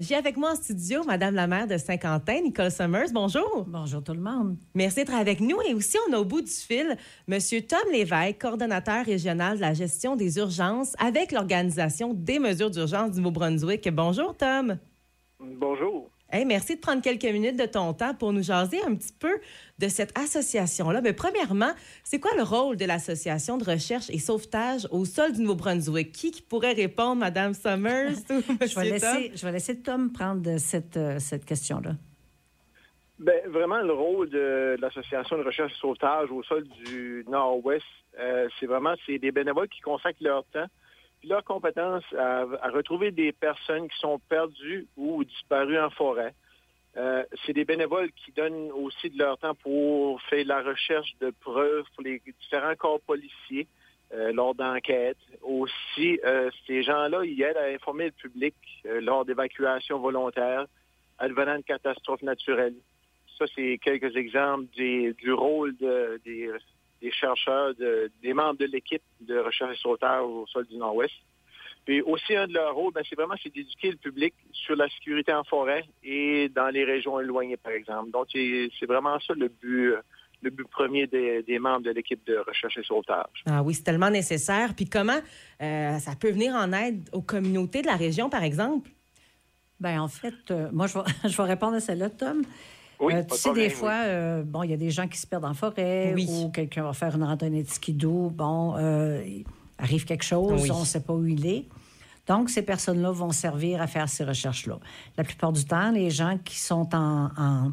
J'ai avec moi en studio Madame la maire de Saint-Quentin, Nicole Summers. Bonjour. Bonjour tout le monde. Merci d'être avec nous. Et aussi, on a au bout du fil Monsieur Tom Lévesque, coordonnateur régional de la gestion des urgences avec l'Organisation des mesures d'urgence du Nouveau-Brunswick. Bonjour, Tom. Bonjour merci de prendre quelques minutes de ton temps pour nous jaser un petit peu de cette association-là. Mais premièrement, c'est quoi le rôle de l'Association de recherche et sauvetage au sol du Nouveau-Brunswick? Qui, pourrait répondre, Madame Summers ou je, vais laisser, Tom? je vais laisser Tom prendre cette, euh, cette question-là. Bien, vraiment, le rôle de l'Association de recherche et sauvetage au sol du Nord-Ouest, euh, c'est vraiment c'est des bénévoles qui consacrent leur temps leur compétence à, retrouver des personnes qui sont perdues ou disparues en forêt. Euh, c'est des bénévoles qui donnent aussi de leur temps pour faire la recherche de preuves pour les différents corps policiers euh, lors d'enquêtes. Aussi, euh, ces gens-là, ils aident à informer le public lors d'évacuations volontaires advenant de catastrophes naturelles. Ça, c'est quelques exemples du rôle des des chercheurs, des membres de l'équipe de recherche et sauvetage au sol du Nord-Ouest. Puis aussi, un de leurs rôles, ben, c'est vraiment d'éduquer le public sur la sécurité en forêt et dans les régions éloignées, par exemple. Donc, c'est vraiment ça le but, le but premier des, membres de l'équipe de recherche et sauvetage. Ah oui, c'est tellement nécessaire. Puis comment euh, ça peut venir en aide aux communautés de la région, par exemple? Bien, en fait, euh, moi, je vais, je vais répondre à celle-là, Tom. Euh, tu sais, des fois, euh, bon, il y a des gens qui se perdent en forêt ou quelqu'un va faire une randonnée de skidoo. Bon, euh, arrive quelque chose, on ne sait pas où il est. Donc, ces personnes-là vont servir à faire ces recherches-là. La plupart du temps, les gens qui sont en,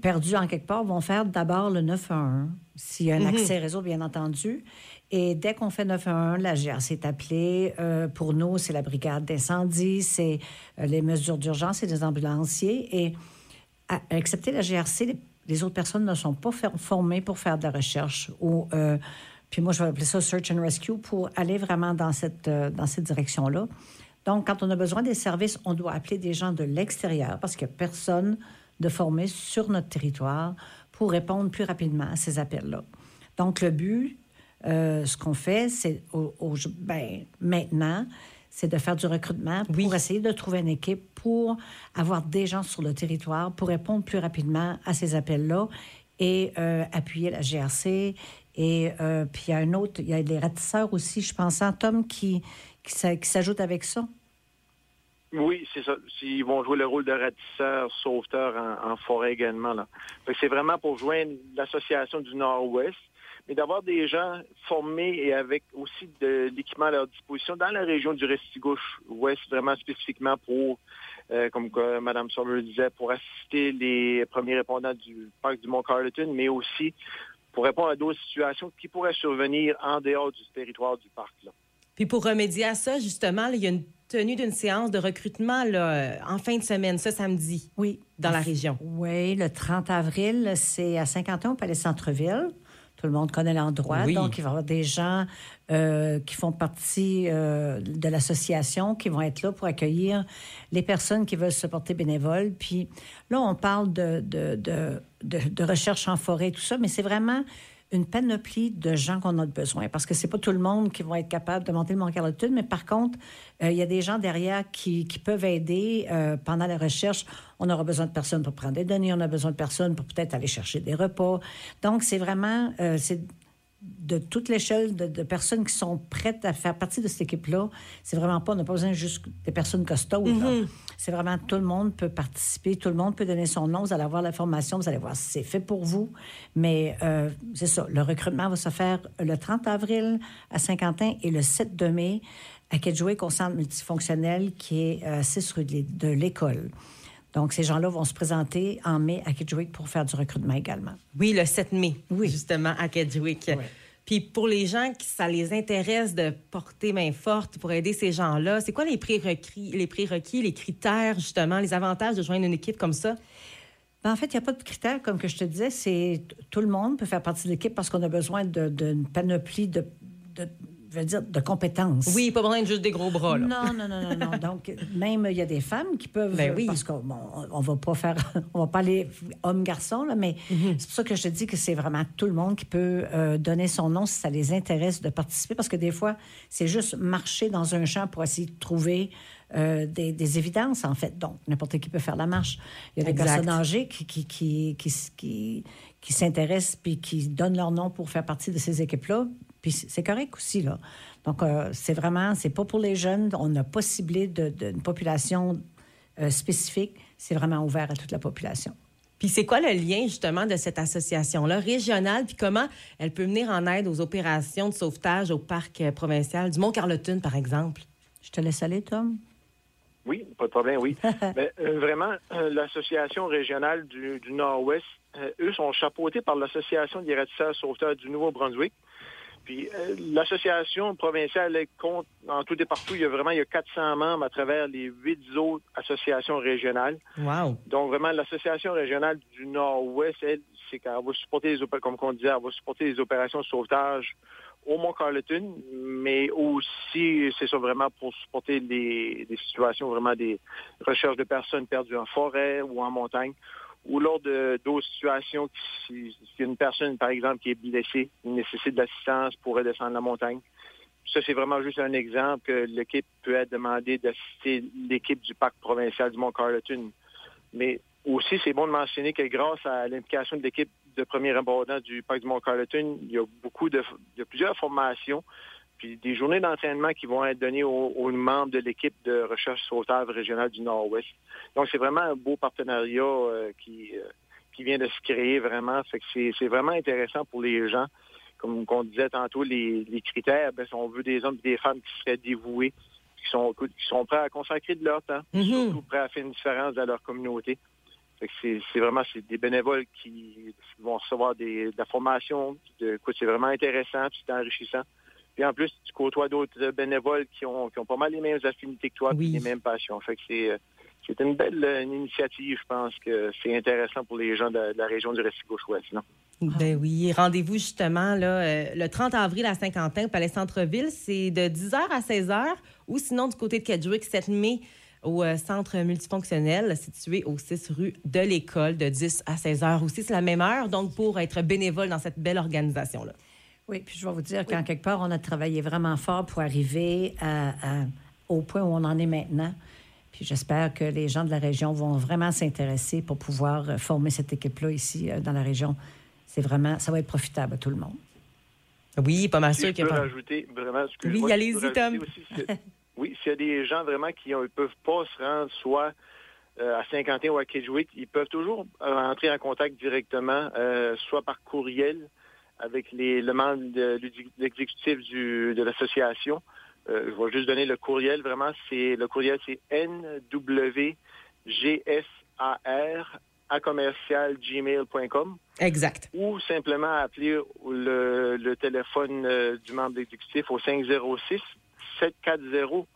perdus en quelque part vont faire d'abord le 911, s'il y a un mhm. accès réseau, bien entendu. Et dès qu'on fait 911, la GRC est appelée. pour nous, c'est la brigade d'incendie, c'est les mesures d'urgence, c'est des ambulanciers. Et excepté la GRC, les, autres personnes ne sont pas formées pour faire de la recherche ou euh, puis moi, je vais appeler ça search and rescue pour aller vraiment dans cette, euh, cette direction-là. Donc, quand on a besoin des services, on doit appeler des gens de l'extérieur parce qu'il n'y a personne de formé sur notre territoire pour répondre plus rapidement à ces appels-là. Donc, le but, euh, ce qu'on fait, c'est au, ben, maintenant, c'est de faire du recrutement pour essayer de trouver une équipe pour avoir des gens sur le territoire pour répondre plus rapidement à ces appels-là et euh, appuyer la GRC. Et euh, puis il y a un autre, il y a des ratisseurs aussi, je pense, hein, Tom, qui, qui, s'ajoute avec ça. Oui, c'est ça. Ils vont jouer le rôle de ratisseurs, sauveteurs en, forêt également. Là. C'est vraiment pour joindre l'association du Nord-Ouest mais d'avoir des gens formés et avec aussi de l'équipement à leur disposition dans la région du Restigouche-Ouest, vraiment spécifiquement pour, euh, comme Mme Sommer disait, pour assister les premiers répondants du parc du Mont-Carleton, mais aussi pour répondre à d'autres situations qui pourraient survenir en dehors du territoire du parc. Là. Puis pour remédier à ça, justement, il y a une tenue d'une séance de recrutement là, en fin de semaine, ce samedi. Oui. Dans la région. Oui, le 30 avril, c'est à Saint-Quentin, au Palais Centre-Ville. Tout le monde connaît l'endroit. Donc, il va y avoir des gens euh, qui font partie euh, de l'association qui vont être là pour accueillir les personnes qui veulent se porter bénévoles. Puis là, on parle de, de, de, de recherche en forêt et tout ça, mais c'est vraiment une panoplie de gens qu'on a besoin. Parce que c'est pas tout le monde qui va être capable de monter le Mont Carleton, mais par contre, euh, il y a des gens derrière qui, qui peuvent aider euh, pendant la recherche. On aura besoin de personnes pour prendre des données, on a besoin de personnes pour peut-être aller chercher des repas. Donc, c'est vraiment, euh, de toute l'échelle de, personnes qui sont prêtes à faire partie de cette équipe-là. C'est vraiment pas, on n'a pas besoin juste des personnes costaudes. Mm-hmm. C'est vraiment tout le monde peut participer, tout le monde peut donner son nom. Vous allez avoir l'information, vous allez voir si c'est fait pour vous. Mais euh, c'est ça, le recrutement va se faire le 30 avril à Saint-Quentin et le 7 de mai à Kedgewick au centre multifonctionnel qui est à 6 rue de l'école. Donc, ces gens-là vont se présenter en mai à Kedgewick pour faire du recrutement également. Oui, le 7 mai, oui. justement, à Kedgewick. Puis pour les gens qui ça les intéresse de porter main forte pour aider ces gens-là, c'est quoi les prérequis, les prérequis, les critères justement, les avantages de joindre une équipe comme ça? Ben, en fait, il n'y a pas de critères, comme que je te disais, c'est tout le monde peut faire partie de l'équipe parce qu'on a besoin d'une panoplie de, je veux dire, de compétences. Oui, pas besoin de juste des gros bras. Là. Non, non, non, non, non. Donc, même il y a des femmes qui peuvent. Ben oui. Parce qu'on bon, on va pas faire. On va pas aller homme-garçon, là, mais mhm. c'est pour ça que je te dis que c'est vraiment tout le monde qui peut euh, donner son nom si ça les intéresse de participer. Parce que des fois, c'est juste marcher dans un champ pour essayer de trouver euh, des, évidences, en fait. Donc, n'importe qui peut faire la marche. Il y a des personnes âgées qui, qui, qui, qui, qui s'intéressent puis qui donnent leur nom pour faire partie de ces équipes-là. Puis c'est correct aussi, là. Donc, euh, c'est vraiment, c'est pas pour les jeunes. On n'a pas ciblé d'une de, population euh, spécifique. C'est vraiment ouvert à toute la population. Puis c'est quoi le lien justement de cette association-là régionale, puis comment elle peut venir en aide aux opérations de sauvetage au parc euh, provincial du Mont-Carleton, par exemple? Je te laisse aller, Tom. Oui, pas de problème, oui. Mais, euh, vraiment, euh, l'Association régionale du, Nord-Ouest, eux sont chapeautés par l'Association des ratisseurs sauveteurs du Nouveau-Brunswick. Puis euh, l'association provinciale compte en tout et partout. Il y a vraiment il y a 400 membres à travers les huit autres associations régionales. Wow. Donc vraiment l'association régionale du Nord-Ouest, elle, c'est qu'elle va supporter les comme on disait, elle va supporter les opérations de sauvetage au Mont-Carleton, mais aussi, c'est ça vraiment pour supporter des situations, vraiment des recherches de personnes perdues en forêt ou en montagne ou lors d'autres situations, si, si, une personne, par exemple, qui est blessée, nécessite d'assistance pour redescendre la montagne. Ça, c'est vraiment juste un exemple que l'équipe peut être demandée d'assister l'équipe du parc provincial du Mont-Carleton. Mais aussi, c'est bon de mentionner que grâce à l'implication de l'équipe de premier abordant du parc du Mont-Carleton, il y a beaucoup de, de plusieurs formations puis des journées d'entraînement qui vont être données aux, membres de l'équipe de recherche sauvetage régionale du Nord-Ouest. Donc, c'est vraiment un beau partenariat euh, qui, euh, qui vient de se créer vraiment. Fait que c'est vraiment intéressant pour les gens. Comme on disait tantôt, les, critères, ben, on veut des hommes et des femmes qui seraient dévoués, qui sont, qui sont prêts à consacrer de leur temps, mm-hmm. surtout prêts à faire une différence dans leur communauté. C'est vraiment des bénévoles qui, vont recevoir des, de la formation. C'est vraiment intéressant, c'est enrichissant. Puis en plus, tu côtoies d'autres bénévoles qui ont, qui ont pas mal les mêmes affinités que toi, les mêmes passions. Fait que c'est, c'est une belle euh, initiative. Je pense que c'est intéressant pour les gens de, la région du récit gauche-ouest. Ben oui, rendez-vous justement là, euh, le 30 avril à Saint-Quentin, au Palais Centre-Ville. C'est de 10h à 16h ou sinon du côté de Kedgewick, 7 mai au euh, centre multifonctionnel situé au 6 rue de l'École de 10 à 16 h aussi. C'est la même heure, donc pour être bénévole dans cette belle organisation-là. Oui, puis je vais vous dire qu'en quelque part, on a travaillé vraiment fort pour arriver au point où on en est maintenant. Puis j'espère que les gens de la région vont vraiment s'intéresser pour pouvoir euh, former cette équipe-là ici euh, dans la région. C'est vraiment, ça va être profitable à tout le monde. Oui, pas mal sûr qu'il y a rajouter vraiment. Oui, allez-y, Tom. oui, s'il y a des gens vraiment qui ne peuvent pas se rendre soit euh, à Saint-Quentin ou à Kedgewick, ils peuvent toujours entrer en contact directement, soit par courriel avec les, le membre de l'exécutif de l'association. Euh, je vais juste donner le courriel, vraiment. C'est Le courriel, c'est nwgsar à commercial gmail.com. Exact. Ou simplement appeler le, le téléphone euh, du membre exécutif au 506 740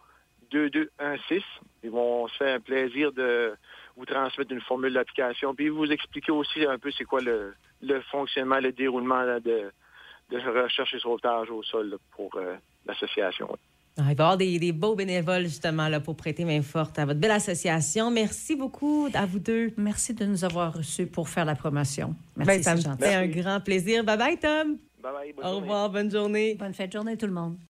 2216. Ils vont se faire un plaisir de vous transmettre une formule d'application, puis vous expliquer aussi un peu c'est quoi le, le fonctionnement, le déroulement de, de recherche et sauvetage au sol pour euh, l'association. Ah, il va y avoir des, beaux bénévoles, justement, là, pour prêter main forte à votre belle association. Merci beaucoup à vous deux. Merci de nous avoir reçus pour faire la promotion. Merci, ben, ça me fait un grand plaisir. Bye-bye, Tom. Bye-bye. Au revoir, bonne journée. Bonne fête de journée, tout le monde.